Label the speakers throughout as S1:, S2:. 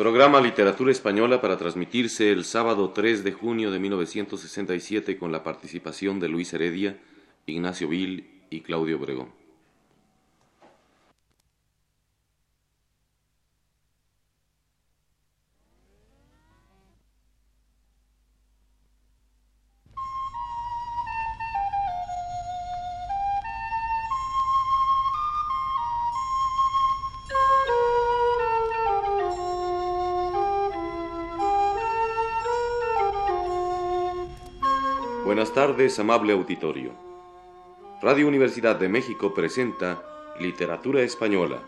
S1: Programa Literatura Española para transmitirse el sábado 3 de junio de 1967 con la participación de Luis Heredia, Ignacio Vil y Claudio Obregón. Buenas tardes, amable auditorio. Radio Universidad de México presenta Literatura Española,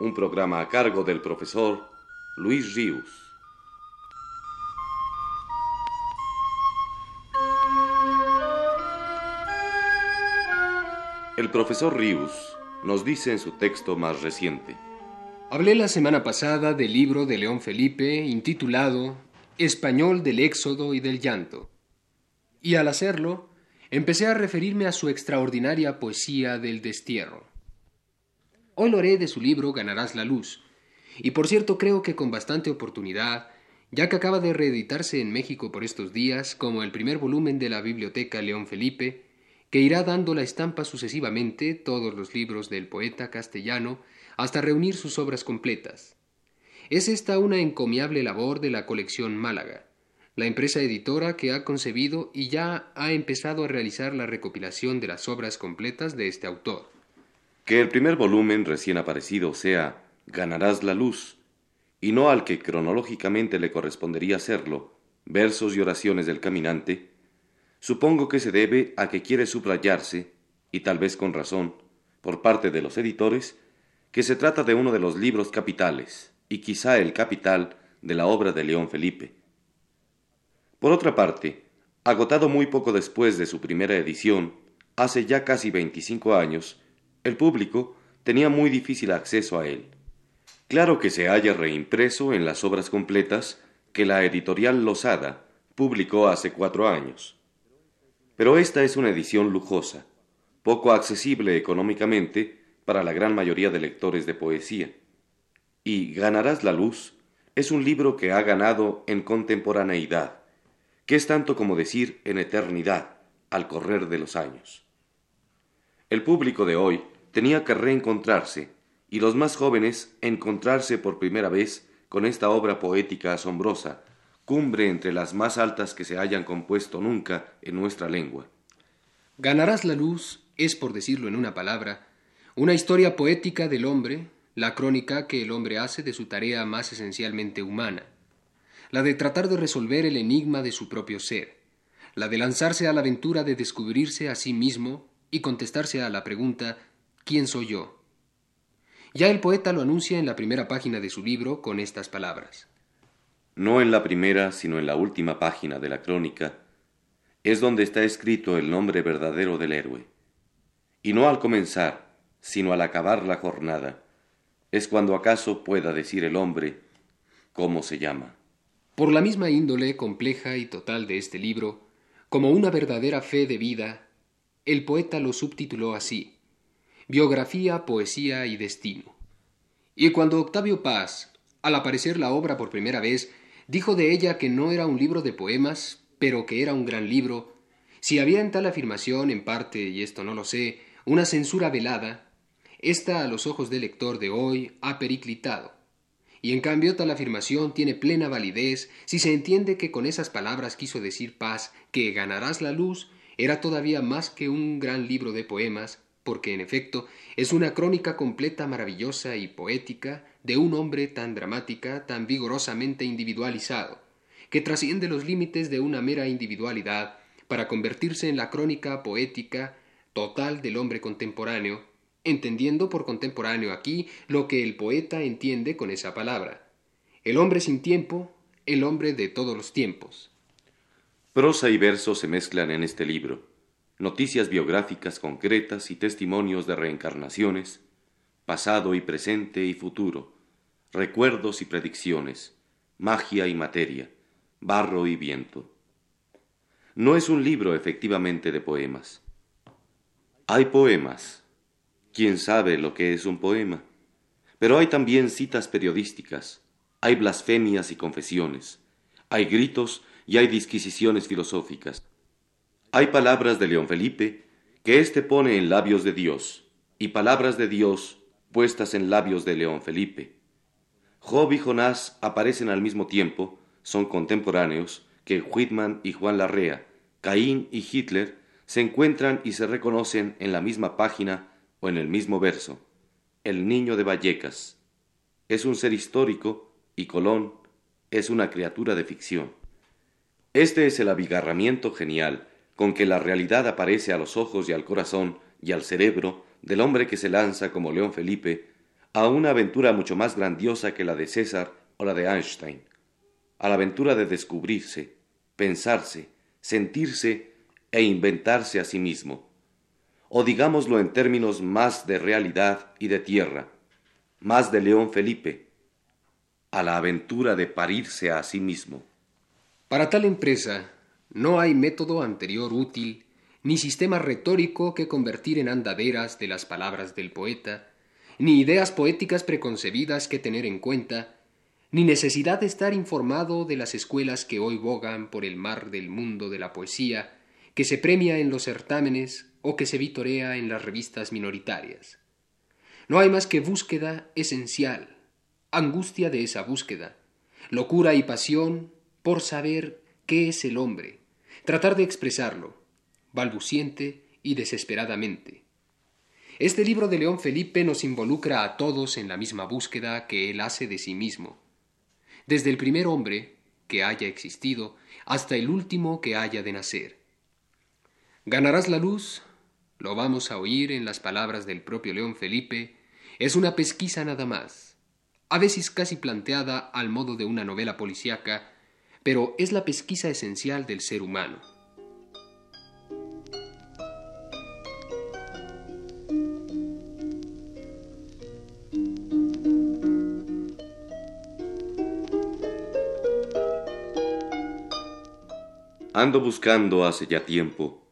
S1: un programa a cargo del profesor Luis Ríos. El profesor Ríos nos dice en su texto más reciente.
S2: Hablé la semana pasada del libro de León Felipe intitulado Español del Éxodo y del Llanto y al hacerlo, empecé a referirme a su extraordinaria poesía del destierro. Hoy lo haré de su libro Ganarás la luz, y por cierto creo que con bastante oportunidad, ya que acaba de reeditarse en México por estos días como el primer volumen de la Biblioteca León Felipe, que irá dando la estampa sucesivamente todos los libros del poeta castellano hasta reunir sus obras completas. Es esta una encomiable labor de la colección Málaga, la empresa editora que ha concebido y ya ha empezado a realizar la recopilación de las obras completas de este autor.
S1: Que el primer volumen recién aparecido sea Ganarás la luz, y no al que cronológicamente le correspondería hacerlo, versos y oraciones del caminante, supongo que se debe a que quiere subrayarse, y tal vez con razón, por parte de los editores, que se trata de uno de los libros capitales, y quizá el capital de la obra de León Felipe por otra parte, agotado muy poco después de su primera edición, hace ya casi 25 años, el público tenía muy difícil acceso a él. Claro que se haya reimpreso en las obras completas que la editorial Losada publicó hace cuatro años. Pero esta es una edición lujosa, poco accesible económicamente para la gran mayoría de lectores de poesía. Y Ganarás la Luz es un libro que ha ganado en contemporaneidad, que es tanto como decir en eternidad al correr de los años. El público de hoy tenía que reencontrarse y los más jóvenes encontrarse por primera vez con esta obra poética asombrosa, cumbre entre las más altas que se hayan compuesto nunca en nuestra lengua.
S2: Ganarás la luz es, por decirlo en una palabra, una historia poética del hombre, la crónica que el hombre hace de su tarea más esencialmente humana la de tratar de resolver el enigma de su propio ser, la de lanzarse a la aventura de descubrirse a sí mismo y contestarse a la pregunta ¿quién soy yo? Ya el poeta lo anuncia en la primera página de su libro con estas palabras.
S1: No en la primera, sino en la última página de la crónica, es donde está escrito el nombre verdadero del héroe. Y no al comenzar, sino al acabar la jornada, es cuando acaso pueda decir el hombre cómo se llama.
S2: Por la misma índole compleja y total de este libro, como una verdadera fe de vida, el poeta lo subtituló así Biografía, Poesía y Destino. Y cuando Octavio Paz, al aparecer la obra por primera vez, dijo de ella que no era un libro de poemas, pero que era un gran libro, si había en tal afirmación, en parte, y esto no lo sé, una censura velada, ésta a los ojos del lector de hoy ha periclitado. Y en cambio tal afirmación tiene plena validez si se entiende que con esas palabras quiso decir paz que ganarás la luz era todavía más que un gran libro de poemas, porque en efecto es una crónica completa, maravillosa y poética de un hombre tan dramática, tan vigorosamente individualizado, que trasciende los límites de una mera individualidad para convertirse en la crónica poética total del hombre contemporáneo, entendiendo por contemporáneo aquí lo que el poeta entiende con esa palabra. El hombre sin tiempo, el hombre de todos los tiempos.
S1: Prosa y verso se mezclan en este libro, noticias biográficas concretas y testimonios de reencarnaciones, pasado y presente y futuro, recuerdos y predicciones, magia y materia, barro y viento. No es un libro efectivamente de poemas. Hay poemas, quién sabe lo que es un poema. Pero hay también citas periodísticas, hay blasfemias y confesiones, hay gritos y hay disquisiciones filosóficas. Hay palabras de León Felipe que éste pone en labios de Dios, y palabras de Dios puestas en labios de León Felipe. Job y Jonás aparecen al mismo tiempo, son contemporáneos, que Whitman y Juan Larrea, Caín y Hitler se encuentran y se reconocen en la misma página o en el mismo verso. El niño de Vallecas es un ser histórico y Colón es una criatura de ficción. Este es el abigarramiento genial con que la realidad aparece a los ojos y al corazón y al cerebro del hombre que se lanza como León Felipe a una aventura mucho más grandiosa que la de César o la de Einstein, a la aventura de descubrirse, pensarse, sentirse e inventarse a sí mismo, o digámoslo en términos más de realidad y de tierra, más de León Felipe, a la aventura de parirse a sí mismo.
S2: Para tal empresa no hay método anterior útil, ni sistema retórico que convertir en andaderas de las palabras del poeta, ni ideas poéticas preconcebidas que tener en cuenta, ni necesidad de estar informado de las escuelas que hoy bogan por el mar del mundo de la poesía, que se premia en los certámenes o que se vitorea en las revistas minoritarias. No hay más que búsqueda esencial, angustia de esa búsqueda, locura y pasión por saber qué es el hombre, tratar de expresarlo, balbuciente y desesperadamente. Este libro de León Felipe nos involucra a todos en la misma búsqueda que él hace de sí mismo, desde el primer hombre que haya existido hasta el último que haya de nacer. Ganarás la luz, lo vamos a oír en las palabras del propio León Felipe, es una pesquisa nada más, a veces casi planteada al modo de una novela policíaca pero es la pesquisa esencial del ser humano.
S1: Ando buscando hace ya tiempo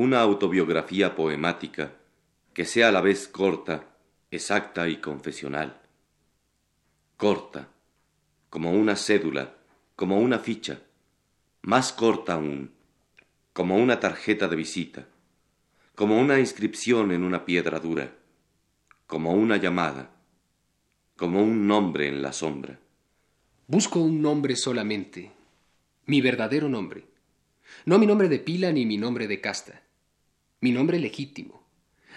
S1: una autobiografía poemática que sea a la vez corta, exacta y confesional. Corta, como una cédula como una ficha, más corta aún, como una tarjeta de visita, como una inscripción en una piedra dura, como una llamada, como un nombre en la sombra.
S2: Busco un nombre solamente, mi verdadero nombre, no mi nombre de pila ni mi nombre de casta, mi nombre legítimo,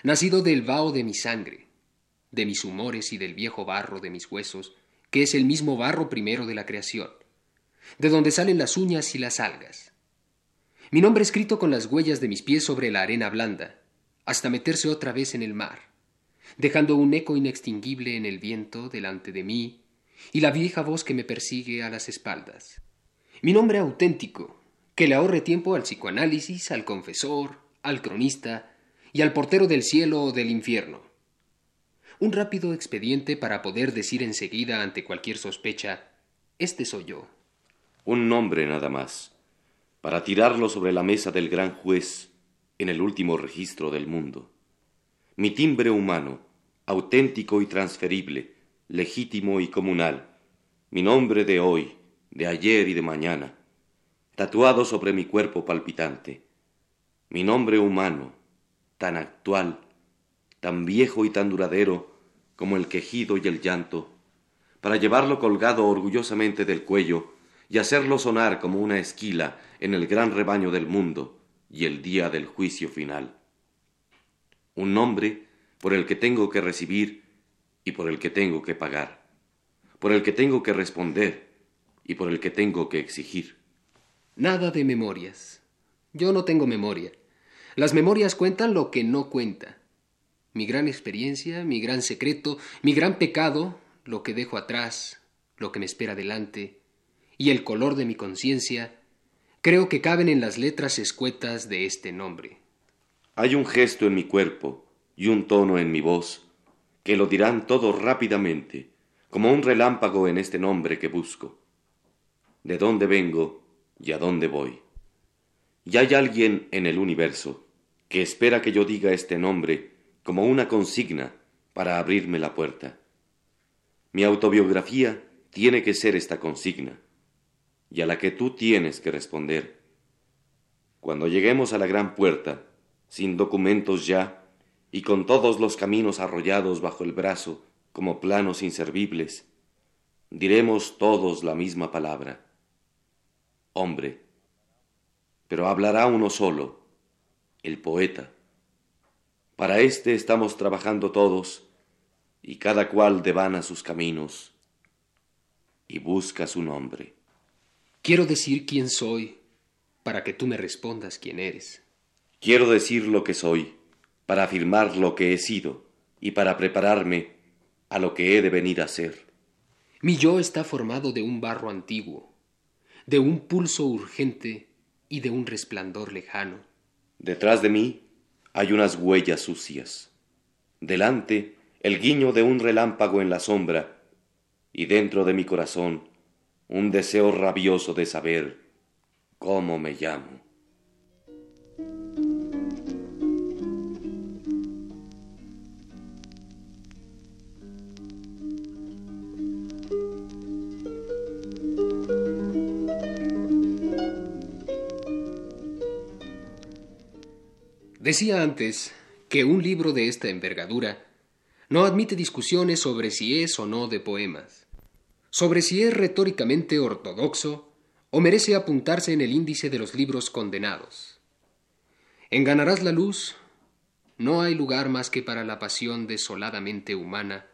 S2: nacido del vaho de mi sangre, de mis humores y del viejo barro de mis huesos, que es el mismo barro primero de la creación de donde salen las uñas y las algas. Mi nombre escrito con las huellas de mis pies sobre la arena blanda, hasta meterse otra vez en el mar, dejando un eco inextinguible en el viento delante de mí y la vieja voz que me persigue a las espaldas. Mi nombre auténtico, que le ahorre tiempo al psicoanálisis, al confesor, al cronista y al portero del cielo o del infierno. Un rápido expediente para poder decir enseguida ante cualquier sospecha, este soy yo
S1: un nombre nada más, para tirarlo sobre la mesa del gran juez en el último registro del mundo. Mi timbre humano, auténtico y transferible, legítimo y comunal, mi nombre de hoy, de ayer y de mañana, tatuado sobre mi cuerpo palpitante, mi nombre humano, tan actual, tan viejo y tan duradero como el quejido y el llanto, para llevarlo colgado orgullosamente del cuello y hacerlo sonar como una esquila en el gran rebaño del mundo y el día del juicio final. Un nombre por el que tengo que recibir y por el que tengo que pagar, por el que tengo que responder y por el que tengo que exigir.
S2: Nada de memorias. Yo no tengo memoria. Las memorias cuentan lo que no cuenta. Mi gran experiencia, mi gran secreto, mi gran pecado, lo que dejo atrás, lo que me espera delante, y el color de mi conciencia, creo que caben en las letras escuetas de este nombre.
S1: Hay un gesto en mi cuerpo y un tono en mi voz que lo dirán todo rápidamente, como un relámpago en este nombre que busco. De dónde vengo y a dónde voy. Y hay alguien en el universo que espera que yo diga este nombre como una consigna para abrirme la puerta. Mi autobiografía tiene que ser esta consigna, y a la que tú tienes que responder. Cuando lleguemos a la gran puerta, sin documentos ya, y con todos los caminos arrollados bajo el brazo como planos inservibles, diremos todos la misma palabra. Hombre. Pero hablará uno solo, el poeta. Para éste estamos trabajando todos, y cada cual devana sus caminos y busca su nombre.
S2: Quiero decir quién soy para que tú me respondas quién eres.
S1: Quiero decir lo que soy para afirmar lo que he sido y para prepararme a lo que he de venir a ser.
S2: Mi yo está formado de un barro antiguo, de un pulso urgente y de un resplandor lejano.
S1: Detrás de mí hay unas huellas sucias. Delante el guiño de un relámpago en la sombra y dentro de mi corazón un deseo rabioso de saber cómo me llamo.
S2: Decía antes que un libro de esta envergadura no admite discusiones sobre si es o no de poemas, sobre si es retóricamente ortodoxo o merece apuntarse en el índice de los libros condenados. En Ganarás la Luz no hay lugar más que para la pasión desoladamente humana,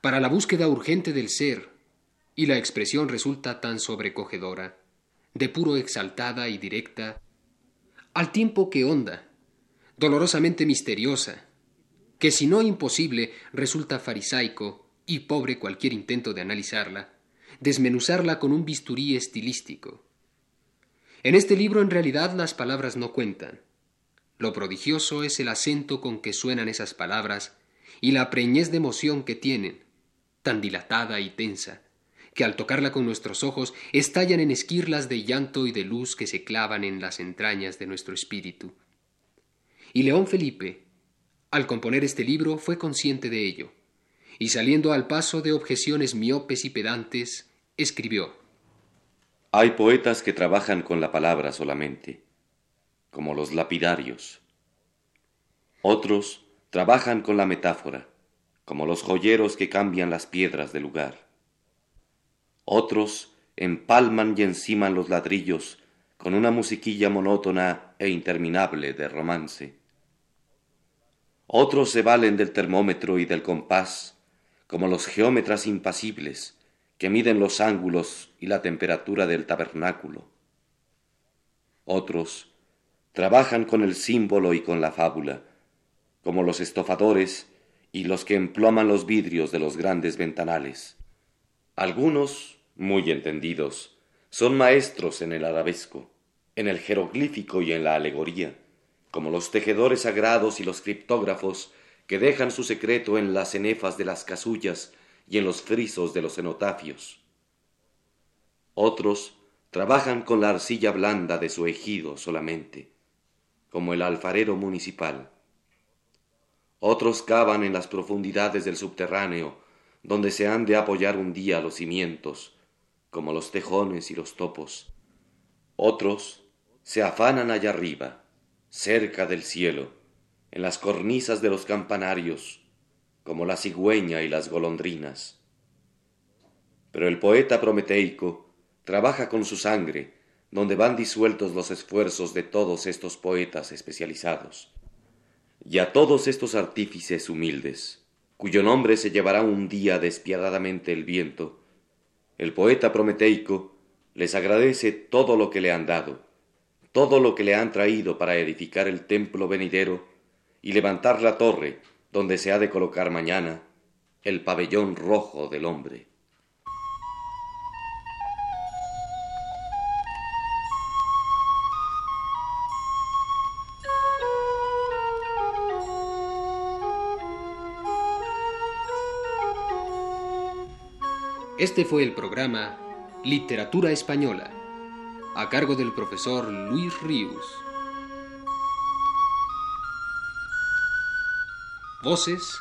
S2: para la búsqueda urgente del ser, y la expresión resulta tan sobrecogedora, de puro exaltada y directa, al tiempo que honda, dolorosamente misteriosa, que si no imposible resulta farisaico y pobre cualquier intento de analizarla, desmenuzarla con un bisturí estilístico. En este libro en realidad las palabras no cuentan. Lo prodigioso es el acento con que suenan esas palabras y la preñez de emoción que tienen, tan dilatada y tensa, que al tocarla con nuestros ojos estallan en esquirlas de llanto y de luz que se clavan en las entrañas de nuestro espíritu. Y León Felipe, al componer este libro fue consciente de ello, y saliendo al paso de objeciones miopes y pedantes, escribió
S1: Hay poetas que trabajan con la palabra solamente, como los lapidarios. Otros trabajan con la metáfora, como los joyeros que cambian las piedras de lugar. Otros empalman y enciman los ladrillos con una musiquilla monótona e interminable de romance. Otros se valen del termómetro y del compás, como los geómetras impasibles, que miden los ángulos y la temperatura del tabernáculo. Otros trabajan con el símbolo y con la fábula, como los estofadores y los que emploman los vidrios de los grandes ventanales. Algunos, muy entendidos, son maestros en el arabesco, en el jeroglífico y en la alegoría como los tejedores sagrados y los criptógrafos que dejan su secreto en las cenefas de las casullas y en los frisos de los cenotafios. Otros trabajan con la arcilla blanda de su ejido solamente, como el alfarero municipal. Otros cavan en las profundidades del subterráneo, donde se han de apoyar un día los cimientos, como los tejones y los topos. Otros se afanan allá arriba, cerca del cielo, en las cornisas de los campanarios, como la cigüeña y las golondrinas. Pero el poeta prometeico trabaja con su sangre, donde van disueltos los esfuerzos de todos estos poetas especializados. Y a todos estos artífices humildes, cuyo nombre se llevará un día despiadadamente el viento, el poeta prometeico les agradece todo lo que le han dado, todo lo que le han traído para edificar el templo venidero y levantar la torre donde se ha de colocar mañana el pabellón rojo del hombre.
S2: Este fue el programa Literatura Española a cargo del profesor Luis Ríos. Voces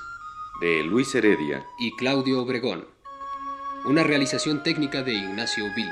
S1: de Luis Heredia
S2: y Claudio Obregón. Una realización técnica de Ignacio Vil.